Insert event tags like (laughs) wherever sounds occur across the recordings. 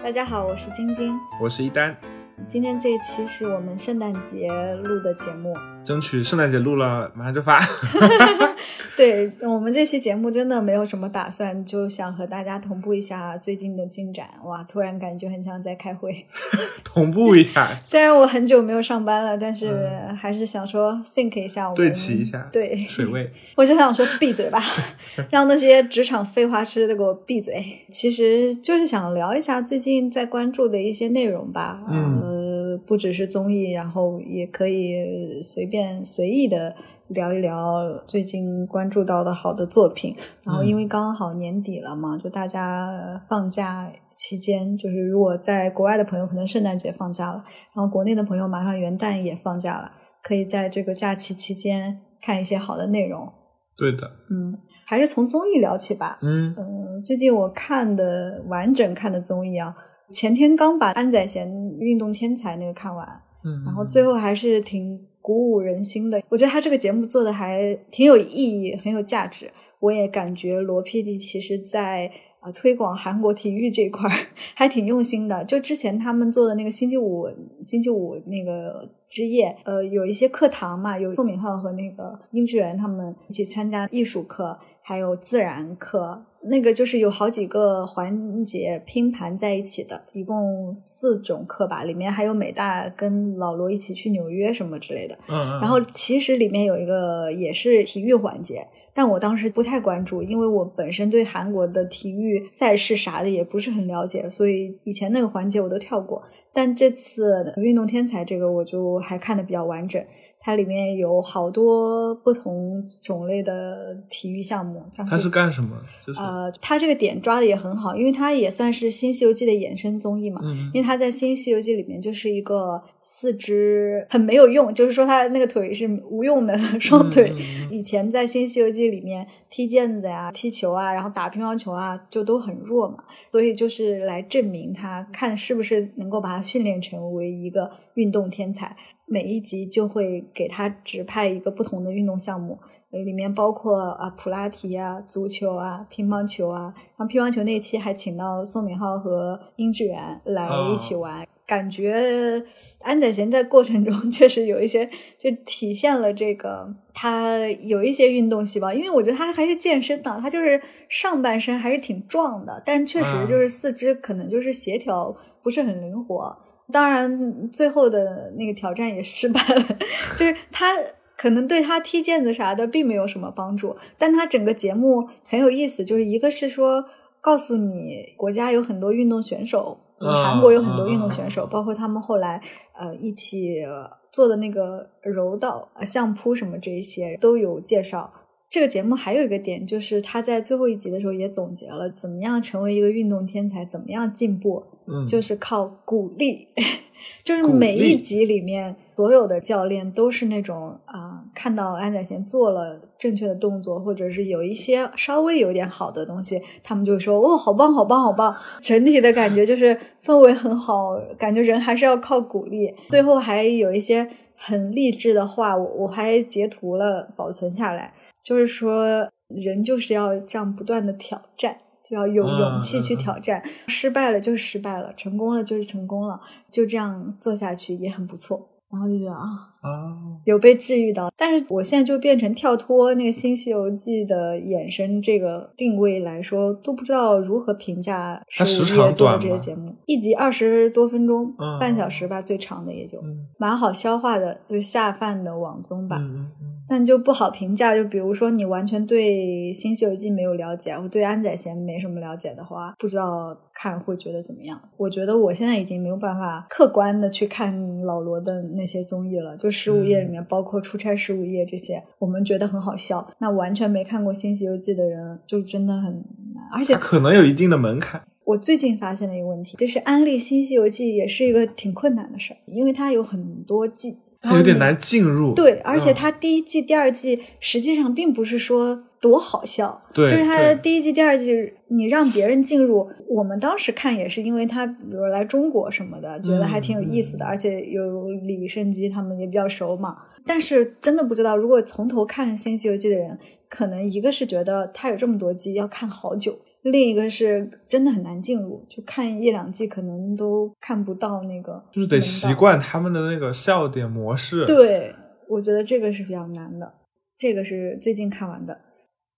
大家好，我是晶晶，我是一丹。今天这一期是我们圣诞节录的节目，争取圣诞节录了，马上就发。(laughs) 对我们这期节目真的没有什么打算，就想和大家同步一下最近的进展。哇，突然感觉很像在开会。(laughs) 同步一下。(laughs) 虽然我很久没有上班了，但是还是想说 think 一下，我们对齐一下，对水位。我就想说闭嘴吧，让那些职场废话师的给我闭嘴。其实就是想聊一下最近在关注的一些内容吧。嗯。呃，不只是综艺，然后也可以随便随意的聊一聊最近关注到的好的作品。然后因为刚好年底了嘛，就大家放假期间，就是如果在国外的朋友可能圣诞节放假了，然后国内的朋友马上元旦也放假了，可以在这个假期期间看一些好的内容。对的，嗯，还是从综艺聊起吧。嗯嗯，最近我看的完整看的综艺啊。前天刚把安宰贤《运动天才》那个看完，嗯，然后最后还是挺鼓舞人心的。我觉得他这个节目做的还挺有意义，很有价值。我也感觉罗 PD 其实在啊推广韩国体育这块还挺用心的。就之前他们做的那个星期五星期五那个之夜，呃，有一些课堂嘛，有宋敏浩和那个殷志源他们一起参加艺术课，还有自然课。那个就是有好几个环节拼盘在一起的，一共四种课吧，里面还有美大跟老罗一起去纽约什么之类的。嗯嗯。然后其实里面有一个也是体育环节，但我当时不太关注，因为我本身对韩国的体育赛事啥的也不是很了解，所以以前那个环节我都跳过。但这次运动天才这个我就还看的比较完整。它里面有好多不同种类的体育项目，像它是干什么？就是呃，它这个点抓的也很好，因为它也算是《新西游记》的衍生综艺嘛。嗯。因为它在《新西游记》里面就是一个四肢很没有用，就是说它那个腿是无用的双腿。以前在《新西游记》里面踢毽子呀、踢球啊，然后打乒乓球啊，就都很弱嘛。所以就是来证明他，看是不是能够把他训练成为一个运动天才。每一集就会给他指派一个不同的运动项目，里面包括啊普拉提啊、足球啊、乒乓球啊。然后乒乓球那期还请到宋敏浩和殷志源来一起玩，感觉安宰贤在过程中 (laughs) 确实有一些就体现了这个他有一些运动细胞，因为我觉得他还是健身的，他就是上半身还是挺壮的，但确实就是四肢可能就是协调不是很灵活。当然，最后的那个挑战也失败了，(laughs) 就是他可能对他踢毽子啥的并没有什么帮助，但他整个节目很有意思，就是一个是说告诉你国家有很多运动选手，韩国有很多运动选手，包括他们后来呃一起做的那个柔道、相扑什么这一些都有介绍。这个节目还有一个点，就是他在最后一集的时候也总结了怎么样成为一个运动天才，怎么样进步，嗯，就是靠鼓励，(laughs) 就是每一集里面所有的教练都是那种啊，看到安宰贤做了正确的动作，或者是有一些稍微有点好的东西，他们就说哦，好棒，好棒，好棒，整体的感觉就是氛围很好，感觉人还是要靠鼓励。最后还有一些很励志的话，我我还截图了，保存下来。就是说，人就是要这样不断的挑战，就要有勇气去挑战。失败了就是失败了，成功了就是成功了，就这样做下去也很不错。然后就觉得啊。啊，有被治愈到，但是我现在就变成跳脱那个《新西游记》的衍生这个定位来说，都不知道如何评价十五夜做的这些节目。一集二十多分钟，半小时吧，最长的也就蛮好消化的，就是下饭的网综吧。但就不好评价。就比如说你完全对《新西游记》没有了解，或对安宰贤没什么了解的话，不知道看会觉得怎么样。我觉得我现在已经没有办法客观的去看老罗的那些综艺了，就。十五页里面包括出差十五页这些，我们觉得很好笑。那完全没看过《新西游记》的人就真的很难，而且可能有一定的门槛。我最近发现了一个问题，就是安利《新西游记》也是一个挺困难的事儿，因为它有很多季，它有点难进入。对，而且它第一季、第二季实际上并不是说。多好笑！对，就是他第一季、第二季，你让别人进入，我们当时看也是因为他，比如来中国什么的，觉得还挺有意思的，而且有李胜基他们也比较熟嘛。但是真的不知道，如果从头看《新西游记》的人，可能一个是觉得他有这么多季要看好久，另一个是真的很难进入，就看一两季可能都看不到那个，就是得习。惯他们的那个笑点模式。对，我觉得这个是比较难的。这个是最近看完的，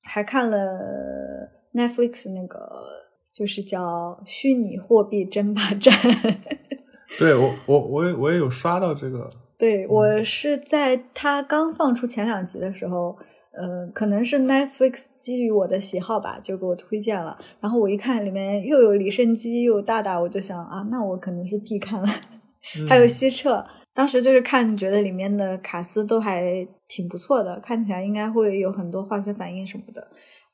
还看了 Netflix 那个，就是叫《虚拟货币争霸战》。(laughs) 对我，我我也我也有刷到这个。(laughs) 对我是在它刚放出前两集的时候。呃，可能是 Netflix 基于我的喜好吧，就给我推荐了。然后我一看里面又有李胜基又有大大，我就想啊，那我可能是必看了。(laughs) 还有西澈，当时就是看觉得里面的卡斯都还挺不错的，看起来应该会有很多化学反应什么的。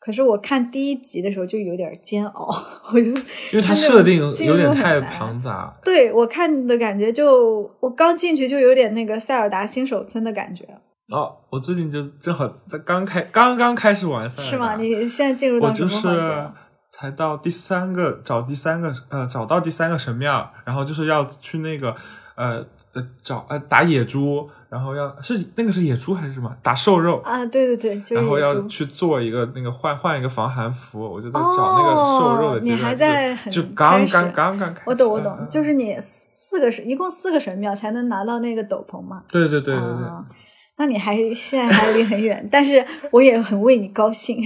可是我看第一集的时候就有点煎熬，(laughs) 我就因为它设定有点太庞杂。对我看的感觉就我刚进去就有点那个塞尔达新手村的感觉。哦，我最近就正好在刚开刚刚开始玩塞尔达，是吗？你现在进入到什么环节？才到第三个找第三个呃找到第三个神庙，然后就是要去那个呃呃找呃打野猪，然后要是那个是野猪还是什么打瘦肉啊？对对对，然后要去做一个那个换换一个防寒服，我就在找那个瘦肉的。你还在就刚刚刚刚开始，我懂我懂，就是你四个神一共四个神庙才能拿到那个斗篷嘛？对对对对对。那你还现在还离很远，但是我也很为你高兴，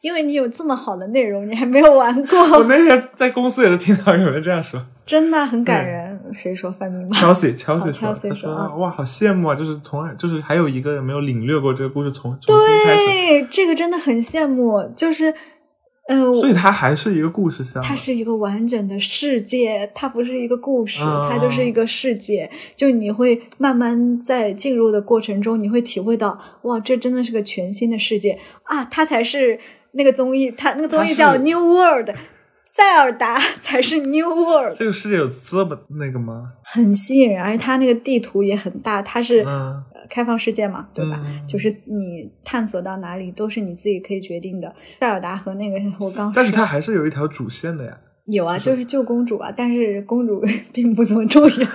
因为你有这么好的内容，你还没有玩过。(laughs) 我那天在公司也是听到有人这样说，(laughs) 真的很感人。谁说范冰冰？Chelsea，Chelsea，他说哇，好羡慕啊！就是从来就是还有一个人没有领略过这个故事，从从。对，这个真的很羡慕，就是。嗯，所以它还是一个故事箱，它是一个完整的世界，它不是一个故事，它就是一个世界。就你会慢慢在进入的过程中，你会体会到，哇，这真的是个全新的世界啊！它才是那个综艺，它那个综艺叫《New World》。塞尔达才是 New World。这个世界有这么那个吗？很吸引人，而且它那个地图也很大，它是开放世界嘛，对吧？就是你探索到哪里都是你自己可以决定的。塞尔达和那个我刚，但是它还是有一条主线的呀。有啊，就是救公主啊，但是公主 (laughs) 并不怎么重要。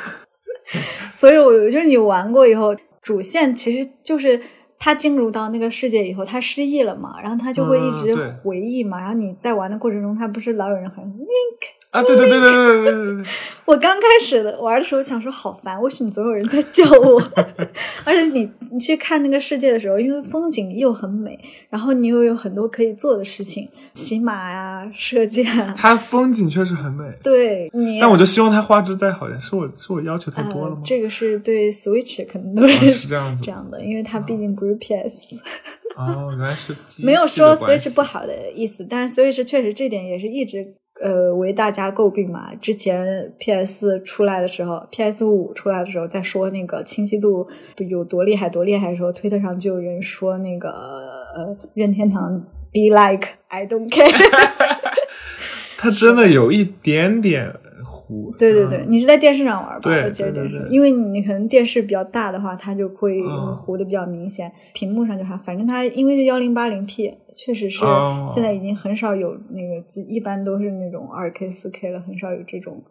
(laughs) 所以，我就是你玩过以后，主线其实就是。他进入到那个世界以后，他失忆了嘛，然后他就会一直回忆嘛，然后你在玩的过程中，他不是老有人喊 Link。啊，对对对对对对对对！(laughs) 我刚开始的玩的时候想说好烦，为什么总有人在叫我？(laughs) 而且你你去看那个世界的时候，因为风景又很美，然后你又有很多可以做的事情，骑马呀、射箭。它风景确实很美。对，你。但我就希望它画质再好点，是我是我要求太多了吗？这个是对 Switch 可能都是这样子这样的，因为它毕竟不是 PS。哦，原来是 (laughs) 没有说 Switch 不好的意思，但是 Switch 确实这点也是一直。呃，为大家诟病嘛。之前 PS 出来的时候，PS 五出来的时候，在说那个清晰度有多厉害、多厉害的时候，推特上就有人说那个呃，任天堂 be like I don't care。(laughs) 他真的有一点点。糊，对对对，你是在电视上玩吧？对对对，因为你可能电视比较大的话，它就会糊的比较明显。屏幕上就还，反正它因为是幺零八零 P，确实是现在已经很少有那个，一般都是那种二 K 四 K 了，很少有这种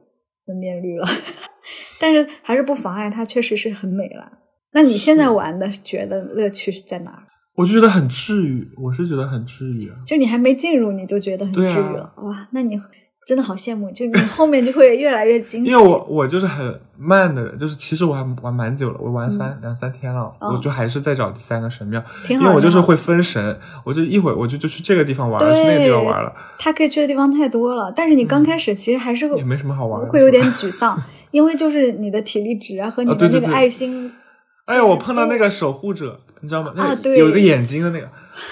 分辨率了。(laughs) 但是还是不妨碍它确实是很美了。那你现在玩的觉得乐趣是在哪儿？我就觉得很治愈，我是觉得很治愈啊。就你还没进入，你就觉得很治愈了，哇？那你。真的好羡慕，就你后面就会越来越惊喜。因为我我就是很慢的人，就是其实我还玩蛮久了，我玩三两三天了，我就还是在找第三个神庙，因为我就是会分神，我就一会儿我就就去这个地方玩了，去那个地方玩了。他可以去的地方太多了，但是你刚开始其实还是也没什么好玩，会有点沮丧，因为就是你的体力值啊和你的那个爱心。哎呀，我碰到那个守护者，你知道吗？啊，对，有一个眼睛的那个，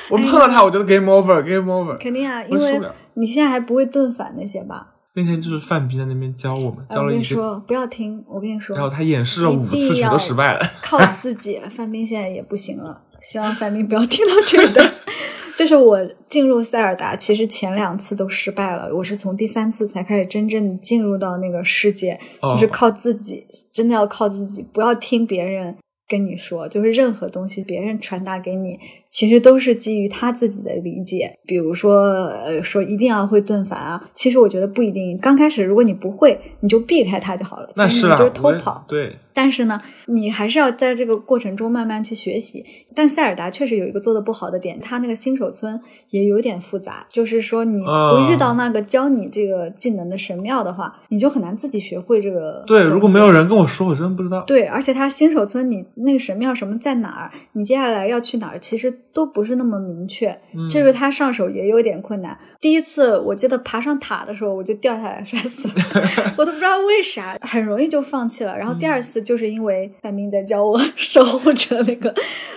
我碰到他，我觉得 game over，game over。肯定啊，因为。你现在还不会盾反那些吧？那天就是范冰在那边教我们，教了一说不要听，我跟你说。然后他演示了五次，全都失败了。(laughs) 靠自己，范冰现在也不行了。希望范冰不要听到这个。(laughs) 就是我进入塞尔达，其实前两次都失败了。我是从第三次才开始真正进入到那个世界，就是靠自己，真的要靠自己，不要听别人跟你说，就是任何东西别人传达给你，其实都是基于他自己的理解。比如说，呃，说一定要会盾反啊，其实我觉得不一定。刚开始如果你不会，你就避开他就好了。那是啊，就是偷跑。对。但是呢，你还是要在这个过程中慢慢去学习。但塞尔达确实有一个做的不好的点，他那个新手村也有点复杂。就是说，你不遇到那个教你这个技能的神庙的话，你就很难自己学会这个。对，如果没有人跟我说，我真不知道。对，而且他新手村，你那个神庙什么在哪儿，你接下来要去哪儿，其实都不是那么明确。这是他上手也有点困难。第一次我记得爬上塔的时候，我就掉下来摔死了，(laughs) 我都不知道为啥，很容易就放弃了。然后第二次。就是因为范冰在教我 (laughs) 守护着那个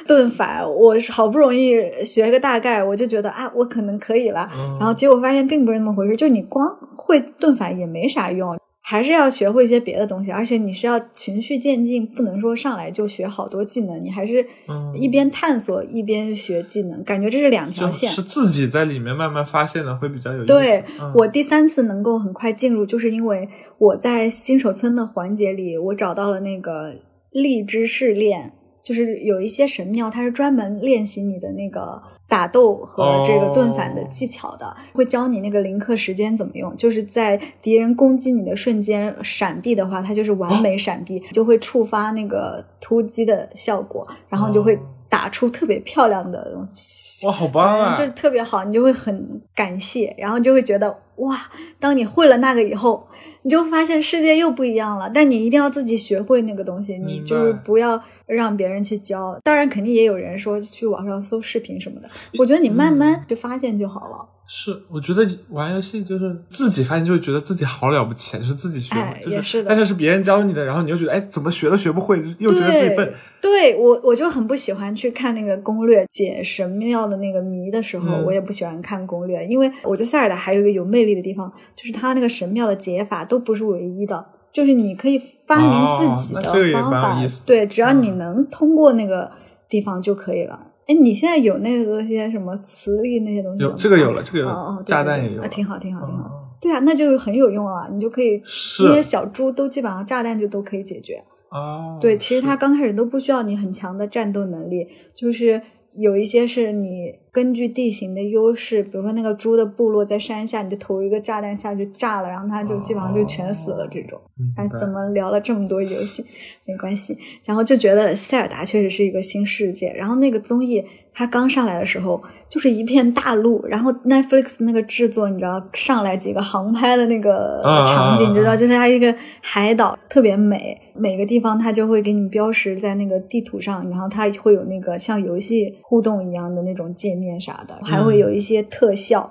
盾法，我好不容易学个大概，我就觉得啊，我可能可以了。然后结果发现并不是那么回事，就你光会盾法也没啥用，还是要学会一些别的东西，而且你是要循序渐进，不能说上来就学好多技能，你还是一边探索一边学技能，感觉这是两条线。是自己在里面慢慢发现的，会比较有意思。对我第三次能够很快进入，就是因为。我在新手村的环节里，我找到了那个荔枝试炼，就是有一些神庙，它是专门练习你的那个打斗和这个盾反的技巧的，会教你那个临刻时间怎么用，就是在敌人攻击你的瞬间闪避的话，它就是完美闪避，就会触发那个突击的效果，然后就会打出特别漂亮的东西。哇，好棒啊！就是特别好，你就会很感谢，然后就会觉得哇，当你会了那个以后。你就发现世界又不一样了，但你一定要自己学会那个东西，你就不要让别人去教。当然，肯定也有人说去网上搜视频什么的。我觉得你慢慢去发现就好了。是，我觉得玩游戏就是自己发现，就会觉得自己好了不起，就是自己学，也是的。但是是别人教你的，然后你又觉得，哎，怎么学都学不会，又觉得自己笨。对我，我就很不喜欢去看那个攻略解神庙的那个谜的时候，我也不喜欢看攻略，因为我觉得塞尔达还有一个有魅力的地方，就是它那个神庙的解法都不是唯一的，就是你可以发明自己的方法。对，只要你能通过那个地方就可以了。哎，你现在有那个些什么磁力那些东西有这个有了，这个有了哦哦，炸弹也有，啊，挺好，挺好，挺好。对啊，那就很有用了，你就可以那些小猪都基本上炸弹就都可以解决哦。对，其实它刚开始都不需要你很强的战斗能力，就是有一些是你。根据地形的优势，比如说那个猪的部落在山下，你就投一个炸弹下去炸了，然后它就基本上就全死了。这种，哎，怎么聊了这么多游戏？没关系，然后就觉得塞尔达确实是一个新世界。然后那个综艺它刚上来的时候就是一片大陆，然后 Netflix 那个制作你知道上来几个航拍的那个场景，你知道就是它一个海岛特别美，每个地方它就会给你标识在那个地图上，然后它会有那个像游戏互动一样的那种界面。面啥的，还会有一些特效，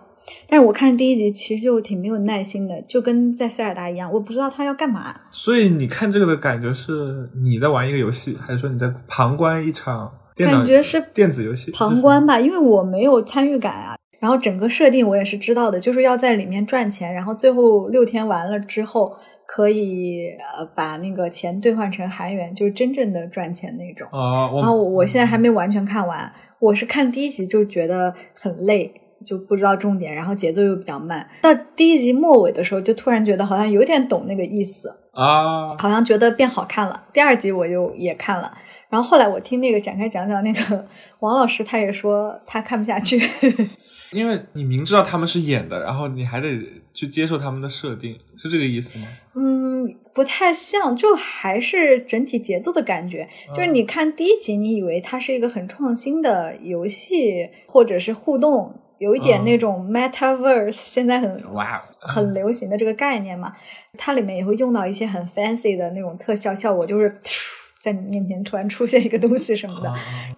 但是我看第一集其实就挺没有耐心的，就跟在塞尔达一样，我不知道他要干嘛。所以你看这个的感觉是你在玩一个游戏，还是说你在旁观一场电脑？感觉是电子游戏旁观吧，因为我没有参与感啊。然后整个设定我也是知道的，就是要在里面赚钱，然后最后六天完了之后可以呃把那个钱兑换成韩元，就是真正的赚钱那种。啊，然后我现在还没完全看完。我是看第一集就觉得很累，就不知道重点，然后节奏又比较慢。到第一集末尾的时候，就突然觉得好像有点懂那个意思啊，好像觉得变好看了。第二集我就也看了，然后后来我听那个展开讲讲，那个 (laughs) 王老师他也说他看不下去。因为你明知道他们是演的，然后你还得去接受他们的设定，是这个意思吗？嗯，不太像，就还是整体节奏的感觉。就是你看第一集，你以为它是一个很创新的游戏，或者是互动，有一点那种 metaverse，现在很哇很流行的这个概念嘛。它里面也会用到一些很 fancy 的那种特效效果，就是。(laughs) 在你面前突然出现一个东西什么的，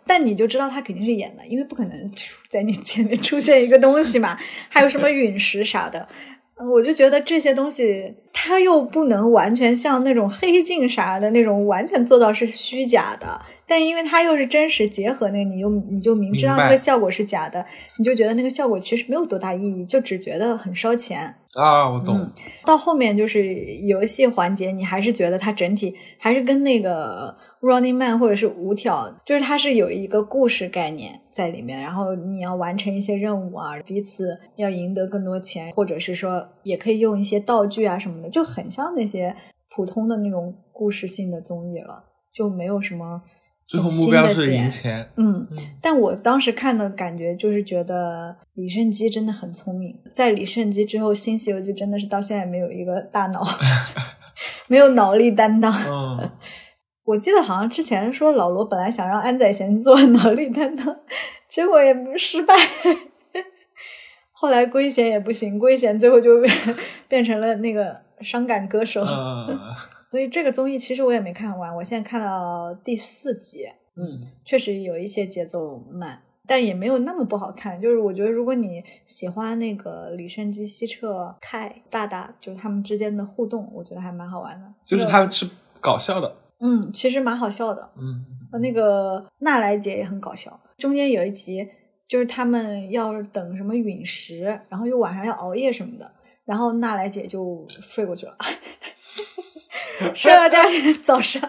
但你就知道他肯定是演的，因为不可能 (laughs) 在你前面出现一个东西嘛。还有什么陨石啥的，我就觉得这些东西，他又不能完全像那种黑镜啥的那种完全做到是虚假的。但因为它又是真实结合那个，你又你就明知道那个效果是假的，你就觉得那个效果其实没有多大意义，就只觉得很烧钱啊。我懂。到后面就是游戏环节，你还是觉得它整体还是跟那个 Running Man 或者是五挑，就是它是有一个故事概念在里面，然后你要完成一些任务啊，彼此要赢得更多钱，或者是说也可以用一些道具啊什么的，就很像那些普通的那种故事性的综艺了，就没有什么。最后很目标是赢钱。嗯，但我当时看的感觉就是觉得李胜基真的很聪明，在李胜基之后，《新西游记》真的是到现在没有一个大脑 (laughs) (laughs) 没有脑力担当。嗯，我记得好像之前说老罗本来想让安宰贤做脑力担当，结果也失败。后来圭贤也不行，圭贤最后就 (laughs) 变成了那个伤感歌手。呃，所以这个综艺其实我也没看完，我现在看到第四集，嗯，确实有一些节奏慢，但也没有那么不好看。就是我觉得如果你喜欢那个李胜基、西澈、凯、大大，就是他们之间的互动，我觉得还蛮好玩的。就是他是搞笑的。嗯，其实蛮好笑的。嗯，那个娜莱姐也很搞笑，中间有一集就是他们要等什么陨石，然后又晚上要熬夜什么的，然后娜莱姐就睡过去了，(laughs) (laughs) 睡到第二天早上，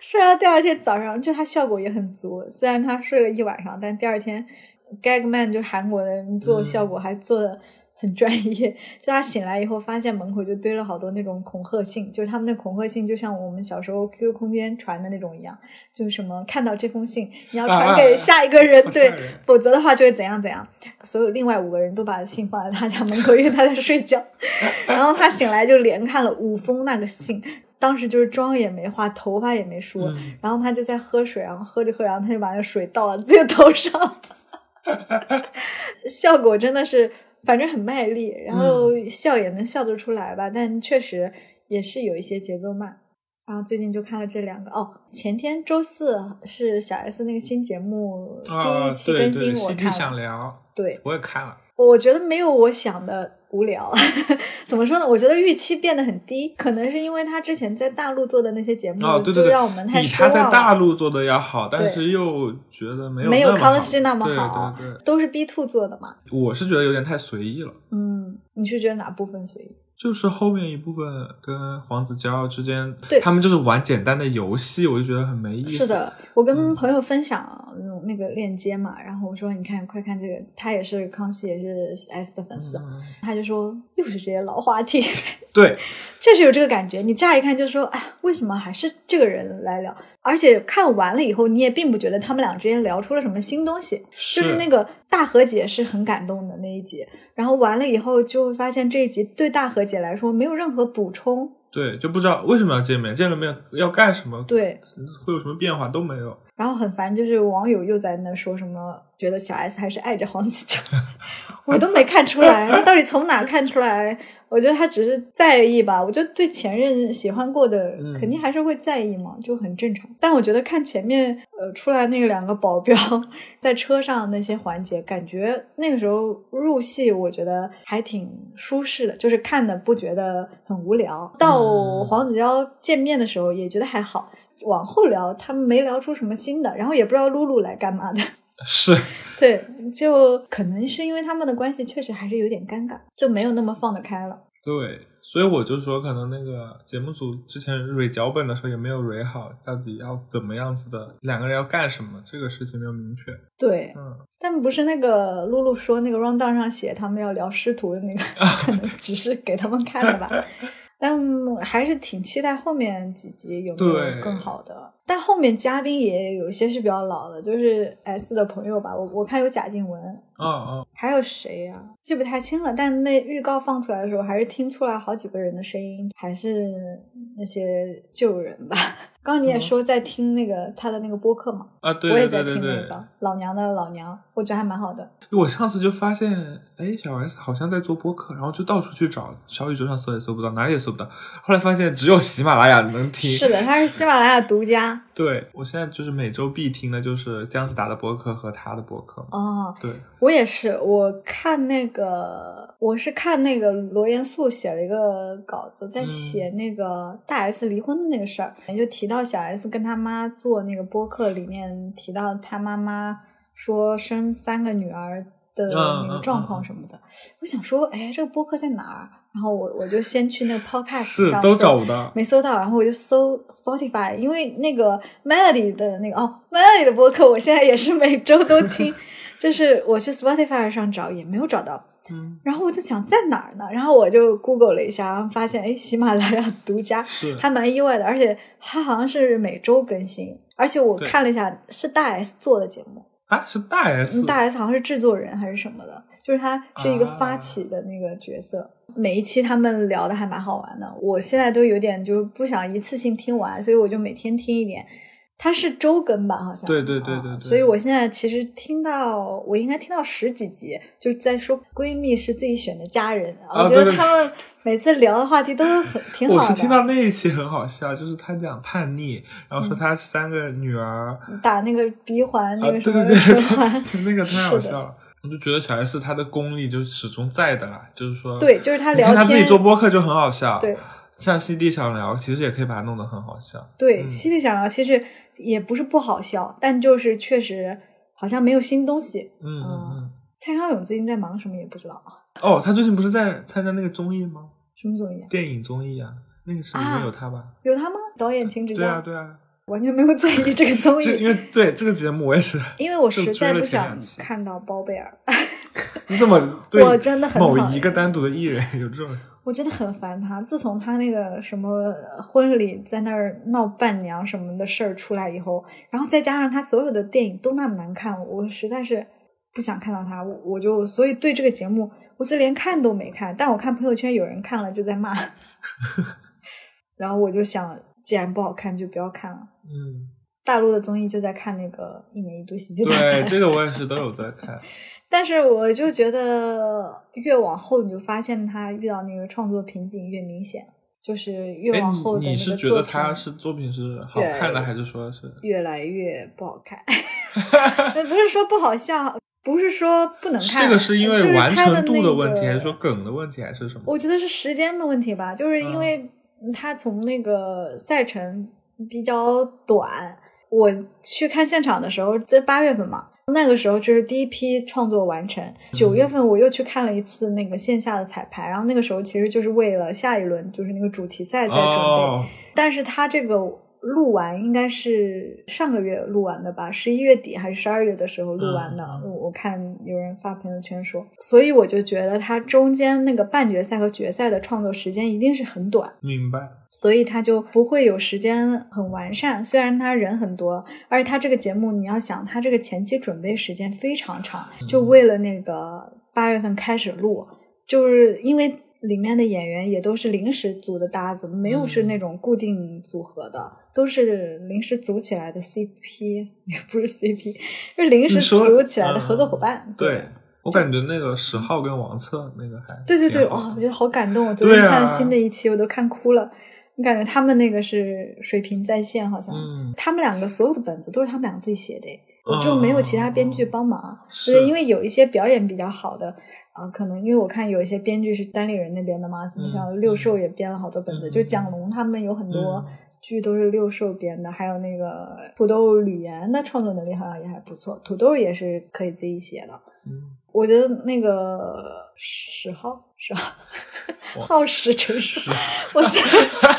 睡到第二天早上，就它效果也很足，虽然他睡了一晚上，但第二天 Gagman 就韩国的人做效果还做的。很专业，(laughs) 就他醒来以后，发现门口就堆了好多那种恐吓信，就是他们的恐吓信，就像我们小时候 QQ 空间传的那种一样，就是什么看到这封信，你要传给下一个人，对，否则的话就会怎样怎样。所有另外五个人都把信放在他家门口，因为他在睡觉。(laughs) 然后他醒来就连看了五封那个信，当时就是妆也没化，头发也没梳，嗯然后他就在喝水，然后喝着喝，然后他就把那水倒到自己头上，(laughs) 效果真的是。反正很卖力，然后笑也能笑得出来吧，但确实也是有一些节奏慢。然后最近就看了这两个哦，前天周四是小 S 那个新节目第一期更新，我看了。想聊，对，我也看了。我觉得没有我想的无聊，(laughs) 怎么说呢？我觉得预期变得很低，可能是因为他之前在大陆做的那些节目，哦、对对对就让我们太失望了。他在大陆做的要好，但是又觉得没有没有康熙那么好对好，对对，都是 B two 做的嘛。我是觉得有点太随意了。嗯，你是觉得哪部分随意？就是后面一部分跟黄子佼之间，对他们就是玩简单的游戏，我就觉得很没意思。是的，我嗯跟朋友分享那种那个链接嘛，然后我说你看，快看这个，他也是康熙，也是 S 的粉丝，嗯他就说又是这些老话题，对，(laughs) 确实有这个感觉。你乍一看就说，哎，为什么还是这个人来聊？而且看完了以后，你也并不觉得他们俩之间聊出了什么新东西，就是那个大和解是很感动的那一集，然后完了以后就会发现这一集对大和解来说没有任何补充，对，就不知道为什么要见面，见了面要干什么，对，会有什么变化都没有。然后很烦，就是网友又在那说什么，觉得小 S 还是爱着黄子佼，(laughs) 我都没看出来，到底从哪看出来？我觉得他只是在意吧。我觉得对前任喜欢过的，嗯肯定还是会在意嘛，就很正常。但我觉得看前面呃出来那个两个保镖在车上那些环节，感觉那个时候入戏，我觉得还挺舒适的，就是看的不觉得很无聊。到嗯黄子佼见面的时候，也觉得还好。往后聊，他们没聊出什么新的，然后也不知道露露来干嘛的。(laughs) 是，对，就可能是因为他们的关系确实还是有点尴尬，就没有那么放得开了。对，所以我就说，可能那个节目组之前蕊脚本的时候也没有蕊好，到底要怎么样子的，两个人要干什么，这个事情没有明确。对，嗯，但不是那个露露说那个 round down 上写他们要聊师徒的那个，(laughs) 可能只是给他们看的吧。但还是挺期待后面几集有没有更好的。但后面嘉宾也有一些是比较老的，就是 S 的朋友吧，我我看有贾静雯，还有谁呀、记不太清了。但那预告放出来的时候，还是听出来好几个人的声音，还是那些旧人吧。刚刚你也说在听那个他的那个播客嘛，啊，对我也对对对对。在听那个老娘的老娘，我觉得还蛮好的。我上次就发现，哎，小 S 好像在做播客，然后就到处去找，小宇宙上搜也搜不到，哪里也搜不到。后来发现只有喜马拉雅能听。是的，他是喜马拉雅独家 (laughs) 对，我现在就是每周必听的就是姜思达的播客和他的播客。哦。对，我也是，我看那个，我是看那个罗严素写了一个稿子，在写那个大 S 离婚的那个事儿，也就提到小 S 跟他妈做那个播客里面提到他妈妈说生三个女儿的那个状况什么的。我想说，哎，这个播客在哪儿？然后我我就先去那个 Podcast 上搜找不到。没搜到，然后我就搜 Spotify，因为那个 Melody 的那个哦，Melody 的播客，我现在也是每周都听，(laughs) 就是我去 Spotify 上找也没有找到，嗯，然后我就想在哪儿呢？然后我就 Google 了一下，然后发现哎，喜马拉雅独家，是还蛮意外的，而且它好像是每周更新，而且我看了一下，是大 S 做的节目，啊，是大 S，嗯大 S 好像是制作人还是什么的，就是他是一个啊发起的那个角色。每一期他们聊的还蛮好玩的，我现在都有点就是不想一次性听完，所以我就每天听一点。它是周更吧，好像。对对对对对啊所以我现在其实听到，我应该听到十几集，就是在说闺蜜是自己选的家人。我觉得他们每次聊的话题都很 (laughs) 挺好的。我是听到那一期很好笑，(laughs) 就是他讲叛逆，然嗯后说他三个女儿，打那个鼻环，那啊，个什么对对对耳环，对，那个太好笑了。我就觉得小 S 她的功力就始终在的啦，就是说，对，就是他聊天，看她自己做播客就很好笑，对，像西地小聊，其实也可以把它弄得很好笑。对，嗯犀利小聊其实也不是不好笑，但就是确实好像没有新东西。嗯嗯嗯。蔡康永最近在忙什么也不知道啊，哦，他最近不是在参加那个综艺吗？什么综艺啊？电影综艺啊，那个是里面有他吧？有他吗？导演请指教。对啊，对啊。完全没有在意这个综艺，(laughs) 因为对这个节目我也是，(laughs) 因为我实在不想看到包贝尔，(laughs) 你怎么对我真的很某讨厌一个单独的艺人有这种？我真的很烦他。自从他那个什么婚礼在那儿闹伴娘什么的事儿出来以后，然后再加上他所有的电影都那么难看，我实在是不想看到他。我我就所以对这个节目，我是连看都没看。但我看朋友圈有人看了就在骂，(laughs) 然后我就想，既然不好看就不要看了。嗯，大陆的综艺就在看那个一年一度喜剧大赛对，，这个我也是都有在看。(laughs) 但是我就觉得越往后，你就发现他遇到那个创作瓶颈越明显，就是越哎，往后的你是觉得他是作品是好看的，还是说是？越来越不好看。那 (laughs) 不是说不好笑，不是说不能看，这个是因为完成度那个问题，还是说梗的问题，还是什么？我觉得是时间的问题吧，就是因嗯为他从那个赛程比较短，我去看现场的时候，在八月份嘛，那个时候就是第一批创作完成。九月份我又去看了一次那个线下的彩排，然后那个时候其实就是为了下一轮就是那个主题赛在准备，哦，但是他这个录完应该是上个月录完的吧，十一月底还是十二月的时候录完的。我我看有人发朋友圈说，所以我就觉得他中间那个半决赛和决赛的创作时间一定是很短，明白。所以他就不会有时间很完善。虽然他人很多，而且他这个节目你要想，他这个前期准备时间非常长，就为了那个八月份开始录，就是因为。里面的演员也都是临时组的搭子，没有是那种固定组合的，都是临时组起来的 CP，(laughs) 也不是 CP，是临时组起来的合作伙伴。嗯对我感觉那个史浩跟王策那个还对对对，哇哦，我觉得好感动。我昨天看新的一期，我都看哭了。你感觉他们那个是水平在线，好像、嗯他们两个所有的本子都是他们俩自己写的，嗯就没有其他编剧帮忙。是对，因为有一些表演比较好的啊、可能因为我看有一些编剧是单立人那边的嘛，你像嗯六兽也编了好多本子，嗯就蒋龙他们有很多嗯剧都是六兽编的，还有那个土豆吕岩的创作能力好像也还不错，土豆也是可以自己写的。嗯我觉得那个十号十号哇耗时陈是数，(laughs) 我现在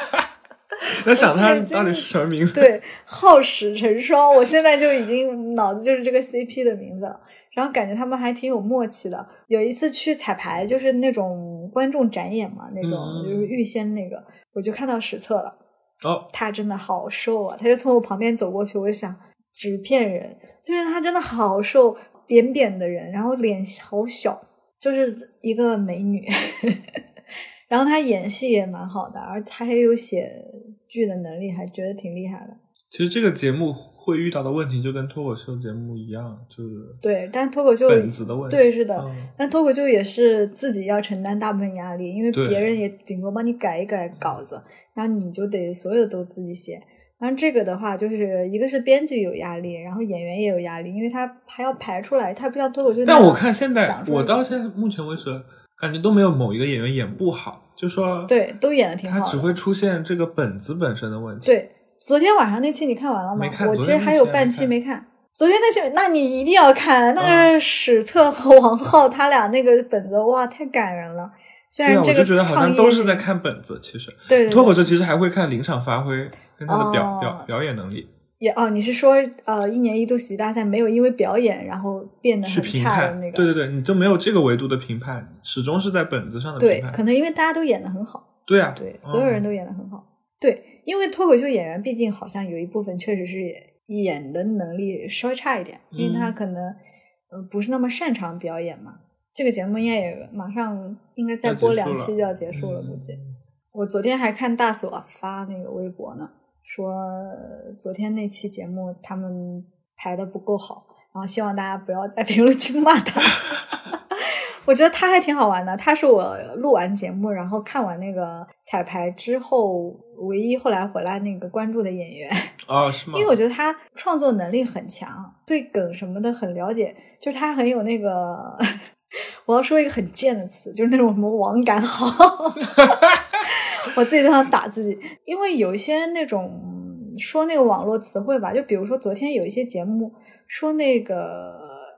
在想他到底是什么名字？对耗时成双，我现在就已经脑子就是这个 CP 的名字了。然后感觉他们还挺有默契的。有一次去彩排，就是那种观众展演嘛，那种就是预先那个，我就看到史册了，哦，他真的好瘦啊！他就从我旁边走过去，我就想纸片人，就是他真的好瘦，扁扁的人，然后脸好小，就是一个美女。(laughs) 然后他演戏也蛮好的，而他还有写剧的能力，还觉得挺厉害的。其实这个节目会遇到的问题就跟脱口秀节目一样，就是对，但脱口秀本子的问题。对是的，嗯但脱口秀也是自己要承担大部分压力，因为别人也顶多帮你改一改稿子，然后你就得所有都自己写。然后这个的话，就是一个是编剧有压力，然后演员也有压力，因为他还要排出来，他不像脱口秀。但我看现在我到现在目前为止，感觉都没有某一个演员演不好，就说对都演的挺好的。他只会出现这个本子本身的问题。对，昨天晚上那期你看完了吗？我其实还有半期没看。昨天那期，那你一定要看，那嗯个史策和王浩他俩那个本子，哇，太感人了。虽对啊，我然这个就觉得好像都是在看本子，其实对对对脱口秀其实还会看临场发挥跟他的表、哦表表演能力也哦，你是说呃，一年一度喜剧大赛没有因为表演然后变得去很。差的那个？对对对，你就没有这个维度的评判，始终是在本子上的评判。对可能因为大家都演得很好，对啊，对，所有人嗯都演得很好。对，因为脱口秀演员毕竟好像有一部分确实是演的能力稍微差一点，因为他可能呃不是那么擅长表演嘛。这个节目应该也马上应该再播两期就要结束了，估计。我昨天还看大锁发那个微博呢，说昨天那期节目他们排的不够好，然后希望大家不要在评论区骂他。我觉得他还挺好玩的，他是我录完节目，然后看完那个彩排之后，唯一后来回来那个关注的演员。哦，是吗？因为我觉得他创作能力很强，对梗什么的很了解，就是他很有那个。(laughs) 我要说一个很贱的词，就是那种什么网感好，(laughs) 我自己都想打自己。因为有一些那种说那个网络词汇吧，就比如说昨天有一些节目说那个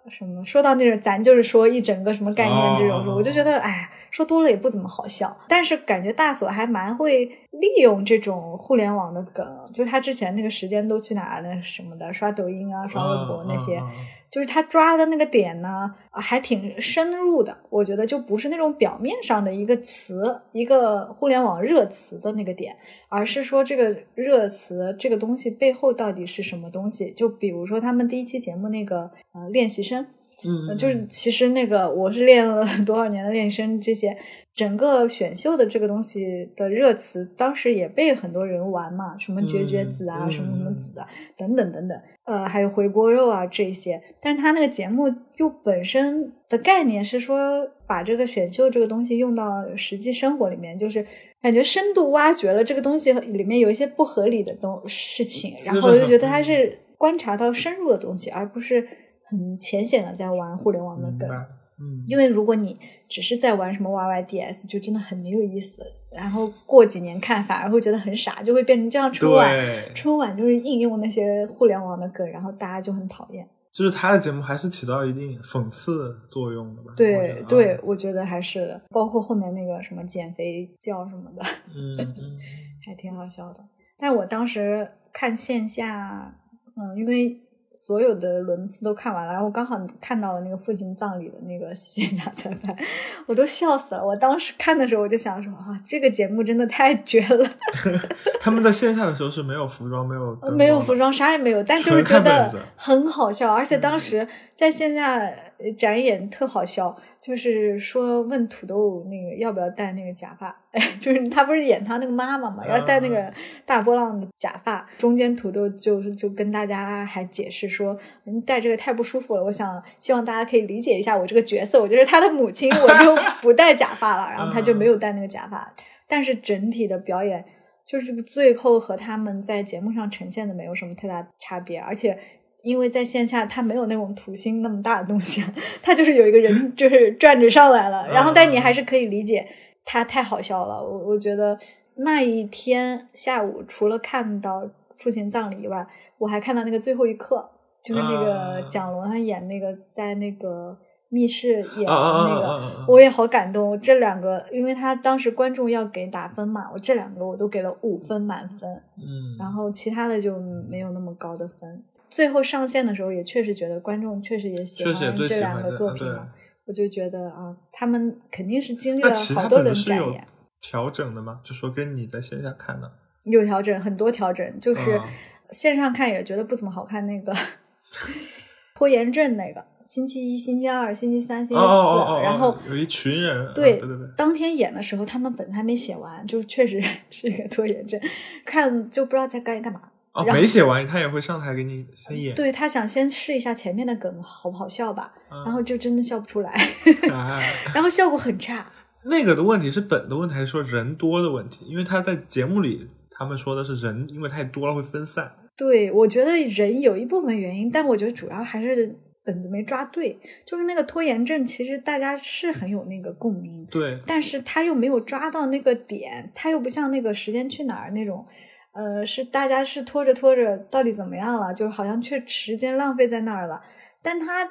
什么，说到那种咱就是说一整个什么概念这种，我就觉得哎，说多了也不怎么好笑。但是感觉大锁还蛮会利用这种互联网的梗，就他之前那个时间都去哪那什么的，刷抖音啊，刷微博那些。就是他抓的那个点呢，还挺深入的。我觉得就不是那种表面上的一个词，一个互联网热词的那个点，而是说这个热词这个东西背后到底是什么东西。就比如说他们第一期节目那个呃练习生。嗯，就是其实那个我是练了 (laughs) 多少年的练习生，这些整个选秀的这个东西的热词，当时也被很多人玩嘛，什么绝绝子啊，什么什么子啊，等等等等，呃，还有回锅肉啊这些。但是他那个节目又本身的概念是说，把这个选秀这个东西用到实际生活里面，就是感觉深度挖掘了这个东西里面有一些不合理的东事情，然后我就觉得 (laughs) 他是观察到深入的东西，而不是。很浅显的在玩互联网的梗，嗯，因为如果你只是在玩什么 YYDS，就真的很没有意思。然后过几年看反而会觉得很傻，就会变成这样。春晚，春晚就是应用那些互联网的梗，然后大家就很讨厌。就是他的节目还是起到一定讽刺作用的吧？对对，我觉得还是的。包括后面那个什么减肥教什么的，嗯嗯，(laughs) 还挺好笑的。但我当时看线下，嗯，因为。所有的轮次都看完了，然后刚好看到了那个父亲葬礼的那个线下彩排，我都笑死了。我当时看的时候，我就想说啊，这个节目真的太绝了。(laughs) 他们在线下的时候是没有服装，没有没有服装，啥也没有，但就 (laughs) 是觉得很好笑，而且当时在线下展演特好笑。就是说问土豆那个要不要戴那个假发？哎，(laughs) 就是他不是演他那个妈妈嘛，要戴那个大波浪的假发。中间土豆就是就跟大家还解释说，你戴这个太不舒服了。我想希望大家可以理解一下我这个角色，我就是他的母亲，我就 (laughs) 不戴假发了。然后他就没有戴那个假发，但是整体的表演就是最后和他们在节目上呈现的没有什么太大差别，而且。因为在线下他没有那种土星那么大的东西，(laughs) 他就是有一个人就是转着上来了，然后但你还是可以理解他太好笑了。我我觉得那一天下午除了看到父亲葬礼以外，我还看到那个最后一刻，就是那个蒋龙他演那个在那个密室演的那个，我也好感动。这两个，因为他当时观众要给打分嘛，我这两个我都给了五分满分，嗯，然后其他的就没有那么高的分。最后上线的时候，也确实觉得观众确实也喜欢这两个作品嘛。我就觉得啊，他们肯定是经历了好多轮展演。调整的吗？就说跟你在线下看的有调整，很多调整。就是线上看也觉得不怎么好看，那个拖延症那个，星期一、星期二、星期三、星期四，然后有一群人。对对对，当天演的时候，他们本还没写完，就确实 (laughs) 是一个拖延症，看就不知道在干干嘛。哦，没写完，他也会上台给你先演。对他想先试一下前面的梗好不好笑吧，然后就真的笑不出来，(laughs) 然后效果很差。那个的问题是本的问题，还是说人多的问题？因为他在节目里，他们说的是人因为太多了会分散。对，我觉得人有一部分原因，但我觉得主要还是本子没抓对。就是那个拖延症，其实大家是很有那个共鸣，对，但是他又没有抓到那个点，他又不像那个时间去哪儿那种。呃，是大家是拖着拖着，到底怎么样了？就好像却时间浪费在那儿了。但他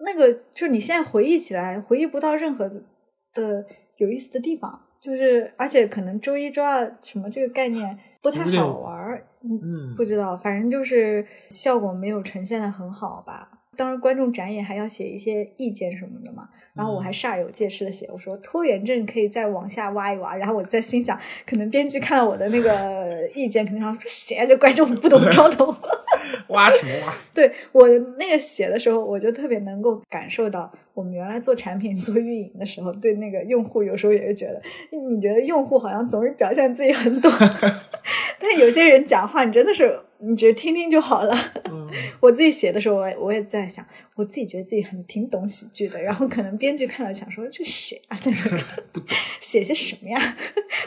那个，就你现在回忆起来，回忆不到任何的有意思的地方。就是，而且可能周一、周二什么这个概念不太好玩儿。嗯，不知道，反正就是效果没有呈现的很好吧。当然，观众展演还要写一些意见什么的嘛。然后我还煞有介事的写，我说拖延症可以再往下挖一挖。然后我在心想，可能编剧看到我的那个 (laughs) 意见，肯定想说谁啊？这观众不懂装懂。(laughs) 挖什么挖？对我那个写的时候，我就特别能够感受到，我们原来做产品、(laughs) 做运营的时候，对那个用户有时候也是觉得，你觉得用户好像总是表现自己很懂，但有些人讲话，你真的是你觉得听听就好了。(laughs) 我自己写的时候，我我也在想，我自己觉得自己很挺懂喜剧的，然后可能编剧看了想说这谁啊，(laughs) 在那 (laughs) 写些什么呀？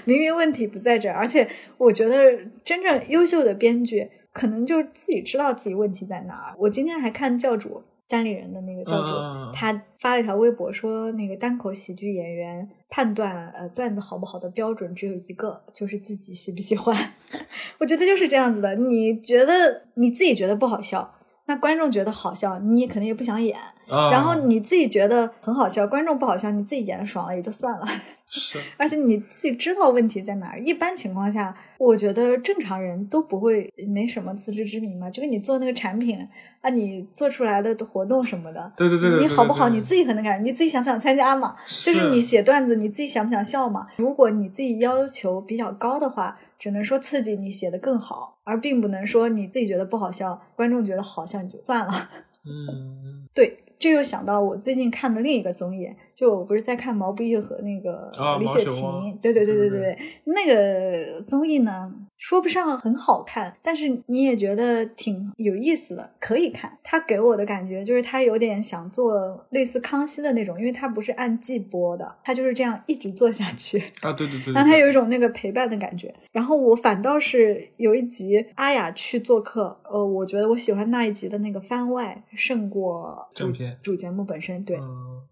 明明问题不在这儿，而且我觉得真正优秀的编剧。可能就自己知道自己问题在哪儿。我今天还看教主单立人的那个教主，他发了一条微博说，那个单口喜剧演员判断呃段子好不好的标准只有一个，就是自己喜不喜欢。(laughs) 我觉得就是这样子的。你觉得你自己觉得不好笑，那观众觉得好笑，你肯定也不想演。然后你自己觉得很好笑，观众不好笑，你自己演的爽了也就算了。是，而且你自己知道问题在哪儿。一般情况下，我觉得正常人都不会没什么自知之明嘛。就跟你做那个产品啊，你做出来的活动什么的，对对对，你好不好，你自己很能感觉，你自己想不想参加嘛？就是你写段子，你自己想不想笑嘛？如果你自己要求比较高的话，只能说刺激你写的更好，而并不能说你自己觉得不好笑，观众觉得好笑你就算了。嗯，对。这又想到我最近看的另一个综艺，就我不是在看毛不易和那个李雪琴，对对对对对，那个综艺呢。说不上很好看，但是你也觉得挺有意思的，可以看。他给我的感觉就是他有点想做类似康熙的那种，因为他不是按季播的，他就是这样一直做下去啊。对对对，(laughs) 让他有一种那个陪伴的感觉。然后我反倒是有一集阿雅去做客，呃，我觉得我喜欢那一集的那个番外胜过正片主节目本身。对，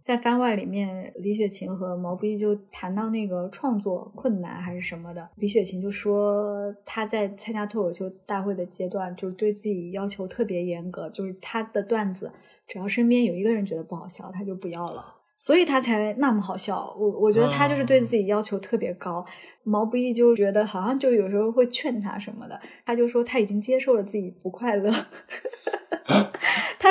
在番外里面，李雪琴和毛不易就谈到那个创作困难还是什么的，李雪琴就说。他在参加脱口秀大会的阶段，就是对自己要求特别严格，就是他的段子，只要身边有一个人觉得不好笑，他就不要了，所以他才那么好笑。我我觉得他就是对自己要求特别高。毛不易就觉得好像就有时候会劝他什么的，他就说他已经接受了自己不快乐。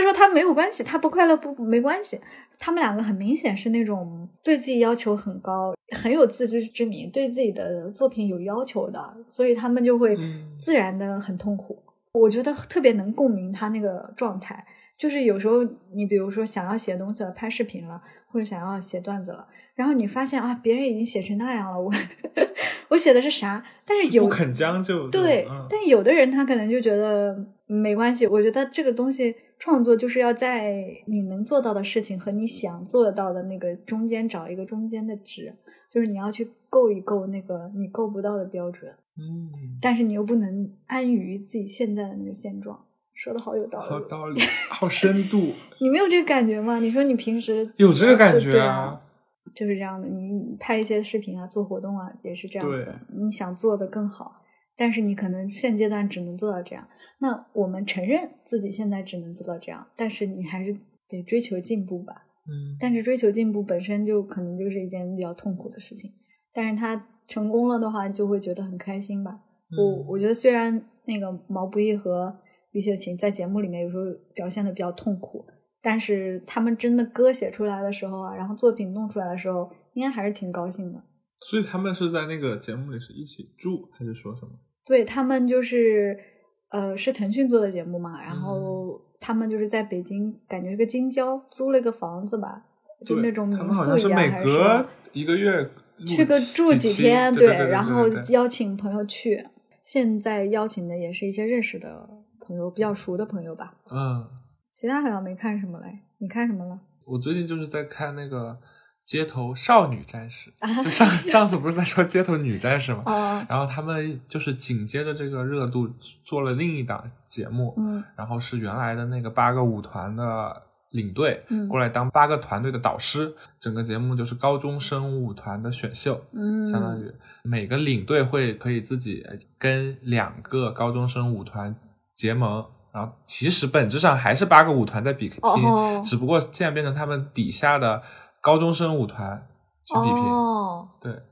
他说他没有关系，他不快乐不没关系。他们两个很明显是那种对自己要求很高、很有自知之明、对自己的作品有要求的，所以他们就会自然的很痛苦。我觉得特别能共鸣他那个状态，就是有时候你比如说想要写东西了、拍视频了，或者想要写段子了，然后你发现啊，别人已经写成那样了，我 (laughs) 我写的是啥？但是有不肯将就，对，但有的人他可能就觉得没关系。我觉得这个东西。创作就是要在你能做到的事情和你想做到的那个中间找一个中间的值，就是你要去够一够那个你够不到的标准，嗯，但是你又不能安于自己现在的那个现状。说的好有道理，好道理，好深度。(laughs) 你没有这个感觉吗？你说你平时有这个感觉啊？就是这样的，你拍一些视频啊，做活动啊，也是这样子的。你想做的更好，但是你可能现阶段只能做到这样。那我们承认自己现在只能做到这样，但是你还是得追求进步吧。嗯，但是追求进步本身就可能就是一件比较痛苦的事情。但是他成功了的话，就会觉得很开心吧。我我觉得虽然那个毛不易和李雪琴在节目里面有时候表现的比较痛苦，但是他们真的歌写出来的时候啊，然后作品弄出来的时候，应该还是挺高兴的。所以他们是在那个节目里是一起住，还是说什么？对他们就是。呃，是腾讯做的节目嘛？然后他们就是在北京，感觉是个京郊，租了一个房子吧，就那种民宿一样，还是说一个月去个住几天？对，然后邀请朋友去。现在邀请的也是一些认识的朋友，比较熟的朋友吧。嗯，其他好像没看什么嘞。你看什么了？我最近就是在看那个。街头少女战士，(laughs) 就上上次不是在说街头女战士吗？然后他们就是紧接着这个热度做了另一档节目，嗯，然后是原来的那个八个舞团的领队过来当八个团队的导师，整个节目就是高中生舞团的选秀，嗯，相当于每个领队会可以自己跟两个高中生舞团结盟，然后其实本质上还是八个舞团在比拼，只不过现在变成他们底下的。高中生舞团去比拼，对，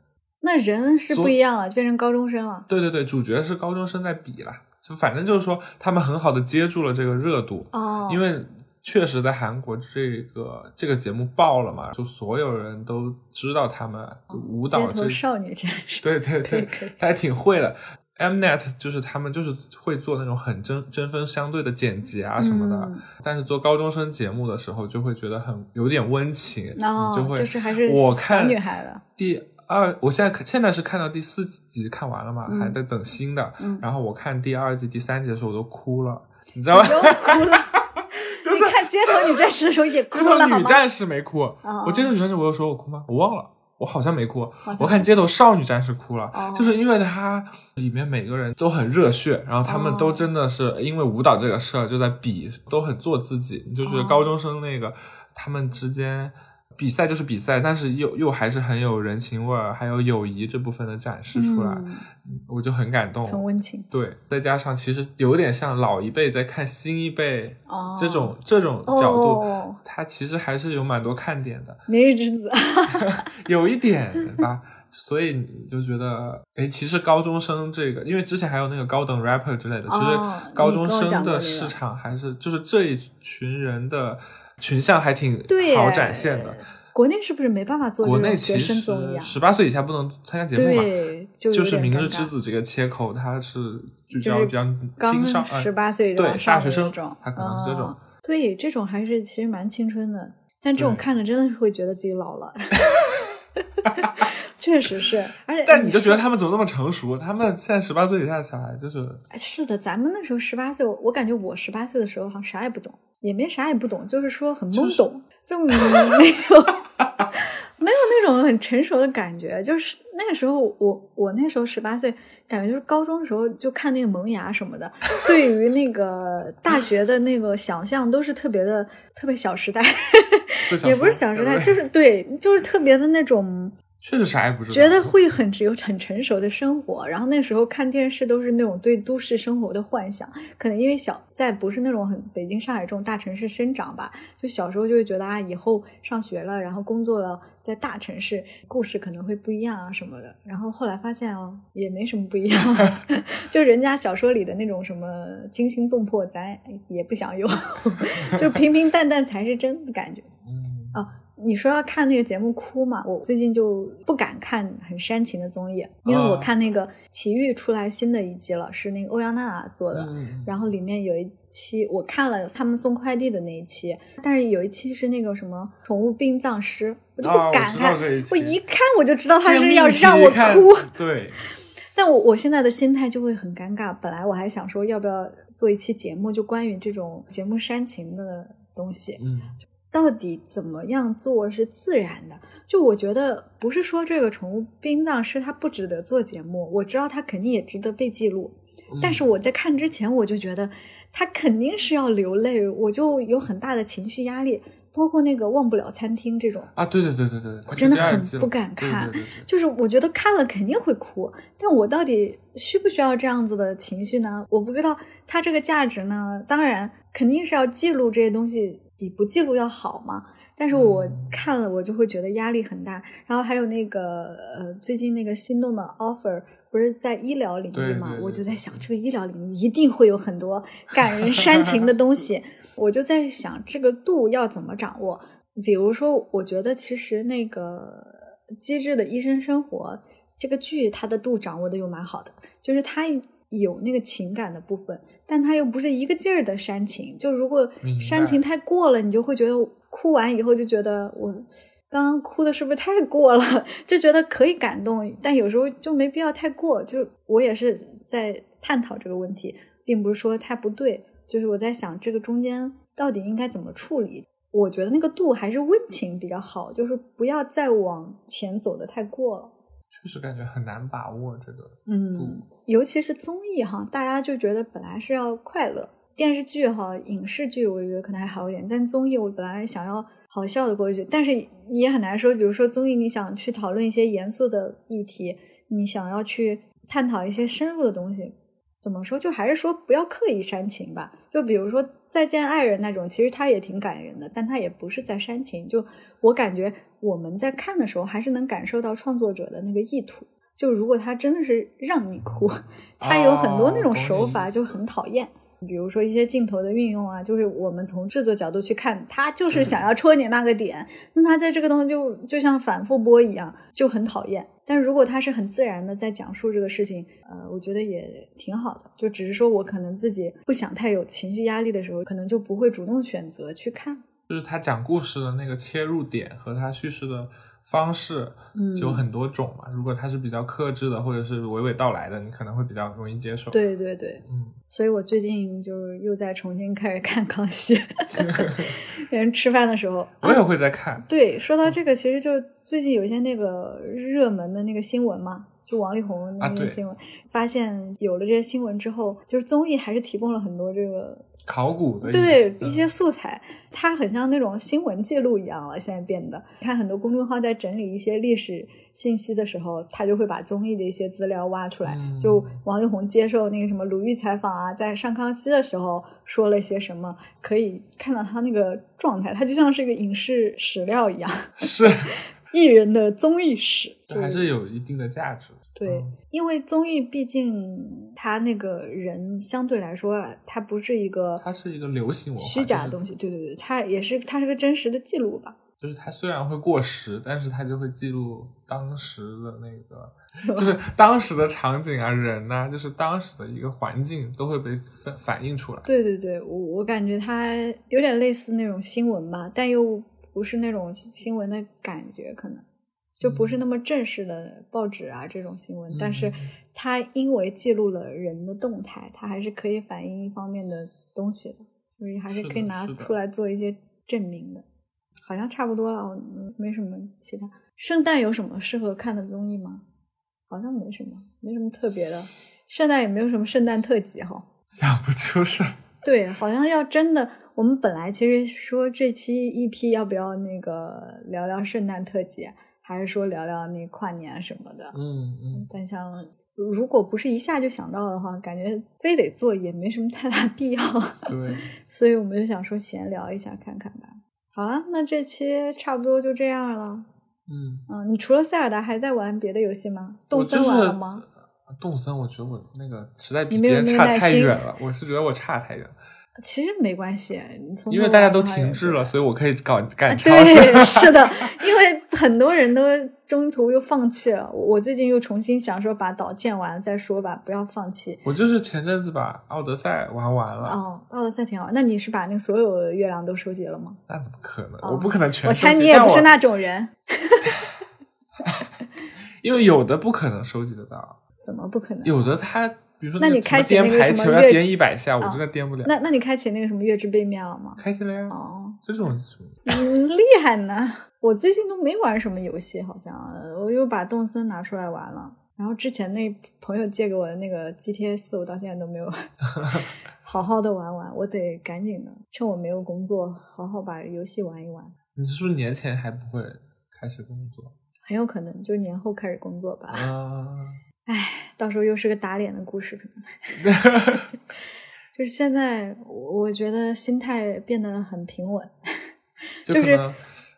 那人是不一样了，就变成高中生了。对对对，主角是高中生在比了，就反正就是说他们很好的接住了这个热度。哦，因为确实在韩国这个这个节目爆了嘛，就所有人都知道他们舞蹈这少女战士，对对对还挺会的。Mnet 就是他们就是会做那种很针针锋相对的剪辑啊什么的，嗯但是做高中生节目的时候就会觉得很有点温情，哦，就会就是还是我看女孩的，第二，我现在看现在是看到第四集看完了嘛，嗯还在等新的。嗯然后我看第二季、第三集的时候我都哭了，你知道吧？(laughs) 又哭了。(laughs) 你看街头女战士的时候也哭街头了，吗？女战士没哭，哦我街头女战士我有说我哭吗？我忘了。我好像没哭，我看街头少女战士哭了，哦。就是因为它里面每个人都很热血，然后他们都哦。真的是因为舞蹈这个事儿就在比，都很做自己，就是哦。高中生那个、他们之间比赛就是比赛，但是又又还是很有人情味儿，还有友谊这部分的展示出来，嗯我就很感动。很温情对，再加上其实有点像老一辈在看新一辈哦。这种、这种角度，哦它其实还是有蛮多看点的，明日之子，(laughs) 有一点吧。所以你就觉得，哎，其实高中生这个，因为之前还有那个高等 rapper 之类的，其哦实高中生的市场还是就是这一群人的群像还挺好展现的。国内是不是没办法做这国内其实生综艺啊？十八岁以下不能参加节目嘛，对，就就是《明日之子》这个切口，它是聚就是焦比较刚青少呃十八岁对大学生他可能是这种哦对，这种还是其实蛮青春的，但这种看着真的是会觉得自己老了。(laughs) (laughs) 确实是，而且但你就觉得他们怎么那么成熟？他们现在十八岁以下的小孩就是是的，咱们那时候十八岁，我我感觉我十八岁的时候好像啥也不懂，也没啥也不懂，就是说很懵懂，就没有没有那种很成熟的感觉。就是那个时候我我那时候十八岁，感觉就是高中的时候就看那个萌芽什么的，对于那个 (laughs) 大学的那个想象都是特别的特别小时代，也不是小时代，就是对，就是特别的那种。确实啥也不知道，觉得会很只有很成熟的生活，然后那时候看电视都是那种对都市生活的幻想，可能因为小在不是那种很北京、上海这种大城市生长吧，就小时候就会觉得啊，以后上学了，然后工作了，在大城市故事可能会不一样啊什么的，然后后来发现哦，也没什么不一样，(laughs) 就人家小说里的那种什么惊心动魄，咱也不想有，(laughs) 就平平淡淡才是真的感觉。嗯。哦，你说要看那个节目哭嘛？我最近就不敢看很煽情的综艺，因为我哦看那个《奇遇》出来新的一季了，是那个欧阳娜娜做的。嗯然后里面有一期我看了他们送快递的那一期，但是有一期是那个什么宠物殡葬师，我就不敢看。我一看我就知道他是要让我哭，(laughs) 对，但我我现在的心态就会很尴尬。本来我还想说要不要做一期节目，就关于这种节目煽情的东西。嗯到底怎么样做是自然的？就我觉得不是说这个宠物殡葬师他不值得做节目，我知道他肯定也值得被记录，嗯但是我在看之前我就觉得他肯定是要流泪，我就有很大的情绪压力，包括那个忘不了餐厅这种，啊，对对对对对，我真的很不敢看对对对对就是我觉得看了肯定会哭，但我到底需不需要这样子的情绪呢？我不知道它这个价值呢，当然肯定是要记录这些东西，比不记录要好嘛。但是我嗯看了，我就会觉得压力很大。然后还有那个呃，最近那个心动的 offer 不是在医疗领域嘛？我就在想，这个医疗领域一定会有很多感人煽情的东西。(laughs) 我就在想，这个度要怎么掌握？比如说，我觉得其实那个《机智的医生生活》这个剧，它的度掌握的又蛮好的，就是它有那个情感的部分，但它又不是一个劲儿的煽情。就如果煽情太过了，你就会觉得哭完以后就觉得我刚刚哭的是不是太过了？(laughs) 就觉得可以感动，但有时候就没必要太过。就我也是在探讨这个问题，并不是说它不对，就是我在想这个中间到底应该怎么处理。我觉得那个度还是温情比较好，就是不要再往前走的太过了。确实感觉很难把握这个嗯，尤其是综艺哈，大家就觉得本来是要快乐，电视剧哈、影视剧我觉得可能还好一点，但综艺我本来想要好笑的过去，但是你也很难说，比如说综艺你想去讨论一些严肃的议题，你想要去探讨一些深入的东西，怎么说？就还是说不要刻意煽情吧。就比如说《再见爱人》那种，其实它也挺感人的，但它也不是在煽情。就我感觉我们在看的时候，还是能感受到创作者的那个意图。就如果他真的是让你哭，(laughs) 他有很多那种手法就很讨厌。比如说一些镜头的运用啊，就是我们从制作角度去看，他就是想要戳你那个点，那他在这个东西就就像反复播一样，就很讨厌。但如果他是很自然的在讲述这个事情，呃，我觉得也挺好的。就只是说我可能自己不想太有情绪压力的时候，可能就不会主动选择去看。就是他讲故事的那个切入点和他叙事的。方式就有很多种嘛，如果他是比较克制的，或者是娓娓道来的，你可能会比较容易接受。对对对，嗯，所以我最近就又在重新开始看《康熙》，人吃饭的时候，我也会在看。对，说到这个，其实就最近有一些那个热门的那个新闻嘛，就王力宏那些新闻，发现有了这些新闻之后，就是综艺还是提供了很多这个。考古的对一些素材，它很像那种新闻记录一样了。现在变得，看很多公众号在整理一些历史信息的时候，他就会把综艺的一些资料挖出来。就王力宏接受那个什么鲁豫采访啊，在上康熙的时候说了些什么，可以看到他那个状态，他就像是一个影视史料一样。是 (laughs) 艺人的综艺史，还是有一定的价值。对，因为综艺毕竟他那个人相对来说，他不是一个，它是一个流行文化虚假的东西。对对对，它也是，它是个真实的记录吧。就是它虽然会过时，但是它就会记录当时的那个，(laughs) 就是当时的场景啊、人呐，就是当时的一个环境都会被反反映出来。对对对，我我感觉它有点类似那种新闻吧，但又不是那种新闻的感觉，可能。就不是那么正式的报纸啊这种新闻，但是它因为记录了人的动态，它还是可以反映一方面的东西的，所以还是可以拿出来做一些证明的。好像差不多了，没什么其他。圣诞有什么适合看的综艺吗？好像没什么，没什么特别的。圣诞也没有什么圣诞特辑哈，(laughs) 想不出是。(laughs) 对，好像要真的，我们本来其实说这期 EP 要不要那个聊聊圣诞特辑。还是说聊聊那跨年什么的，嗯嗯。但像如果不是一下就想到的话，感觉非得做也没什么太大必要。对。(laughs) 所以我们就想说闲聊一下看看吧。好了，那这期差不多就这样了。嗯嗯，你除了塞尔达还在玩别的游戏吗？动森玩了吗？动森，我觉得我那个实在比别人差太远了。我是觉得我差太远。其实没关系，因为大家都停滞了，所以我可以搞干超市。是的，(laughs) 因为很多人都中途又放弃了。我最近又重新想说把岛建完再说吧，不要放弃。我就是前阵子把奥德赛玩完了。哦，奥德赛挺好。那你是把那所有的月亮都收集了吗？那怎么可能？我不可能全。我猜你也不是那种人。(laughs) 因为有的不可能收集得到。怎么不可能？有的它。比如说，那你开启那个什么要颠一百下，我真的颠不了。那那你开启那个什么月之背面了吗？开启了呀。哦，这种嗯，厉害呢。(laughs) 我最近都没玩什么游戏，好像我又把动森拿出来玩了。然后之前那朋友借给我的那个 GTA 四，我到现在都没有 (laughs) 好好的玩玩。我得赶紧的，趁我没有工作，好好把游戏玩一玩。你是不是年前还不会开始工作？很有可能就年后开始工作吧。啊。唉，到时候又是个打脸的故事，可能。(laughs) 就是现在，我觉得心态变得很平稳，(laughs) 就是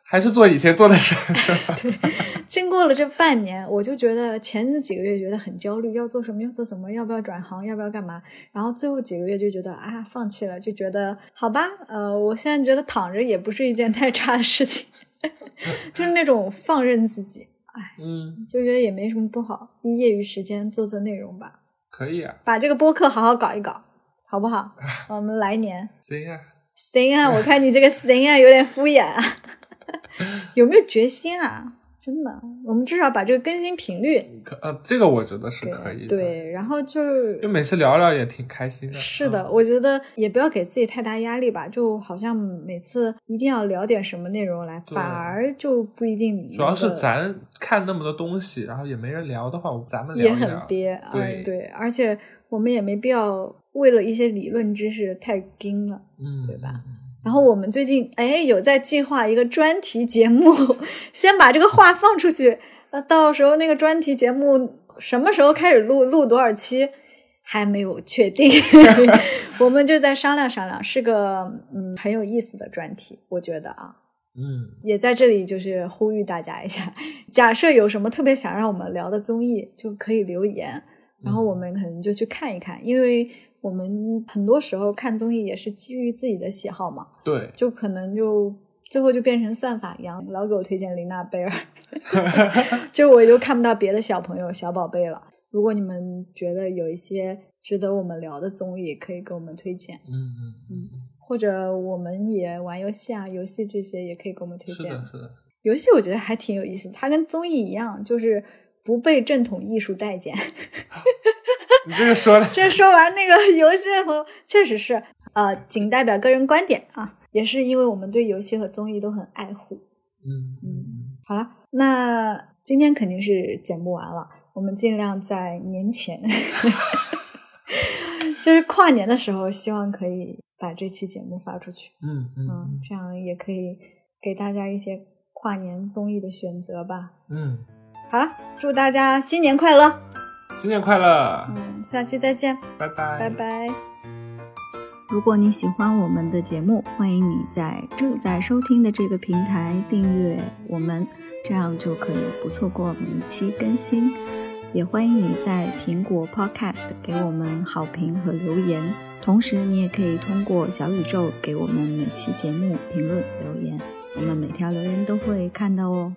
还是做以前做的事，是吧？(laughs) 对。经过了这半年，我就觉得前几个月觉得很焦虑，要做什么，要做什么，要不要转行，要不要干嘛？然后最后几个月就觉得啊，放弃了，就觉得好吧，呃，我现在觉得躺着也不是一件太差的事情，(laughs) 就是那种放任自己。哎，嗯，就觉得也没什么不好，业余时间做做内容吧。可以啊，把这个播客好好搞一搞，好不好？(laughs) 我们来年行啊，行啊，(laughs) 我看你这个行啊有点敷衍啊，(laughs) 有没有决心啊？真的，我们至少把这个更新频率，可呃，这个我觉得是可以。对，然后就是，就每次聊聊也挺开心的。是的，我觉得也不要给自己太大压力吧，就好像每次一定要聊点什么内容来，反而就不一定。主要是咱看那么多东西，然后也没人聊的话，咱们也很憋。对对，而且我们也没必要为了一些理论知识太精了，嗯，对吧？然后我们最近哎有在计划一个专题节目，(laughs) 先把这个话放出去。那到时候那个专题节目什么时候开始录，录多少期还没有确定，(laughs) 我们就再商量商量。是个嗯很有意思的专题，我觉得啊，嗯，也在这里就是呼吁大家一下，假设有什么特别想让我们聊的综艺，就可以留言。然后我们可能就去看一看，因为我们很多时候看综艺也是基于自己的喜好嘛，对，就可能就最后就变成算法一样，老给我推荐琳娜贝尔 (laughs) (laughs) 就我就看不到别的小朋友小宝贝了。如果你们觉得有一些值得我们聊的综艺，可以给我们推荐，嗯嗯嗯，或者我们也玩游戏啊，游戏这些也可以给我们推荐。是的，是的，游戏我觉得还挺有意思，它跟综艺一样，就是不被正统艺术待见。(laughs) 你这个说的，这说完那个游戏的朋友，确实是，呃，仅代表个人观点啊，也是因为我们对游戏和综艺都很爱护。嗯嗯，好了，那今天肯定是剪不完了，我们尽量在年前，(laughs) 就是跨年的时候，希望可以把这期节目发出去。嗯嗯嗯，这样也可以给大家一些跨年综艺的选择吧。嗯，好了，祝大家新年快乐！新年快乐，嗯，下期再见，拜拜，拜拜。如果你喜欢我们的节目，欢迎你在正在收听的这个平台订阅我们，这样就可以不错过每一期更新。也欢迎你在苹果 Podcast 给我们好评和留言，同时你也可以通过小宇宙给我们每期节目评论留言，我们每条留言都会看到哦。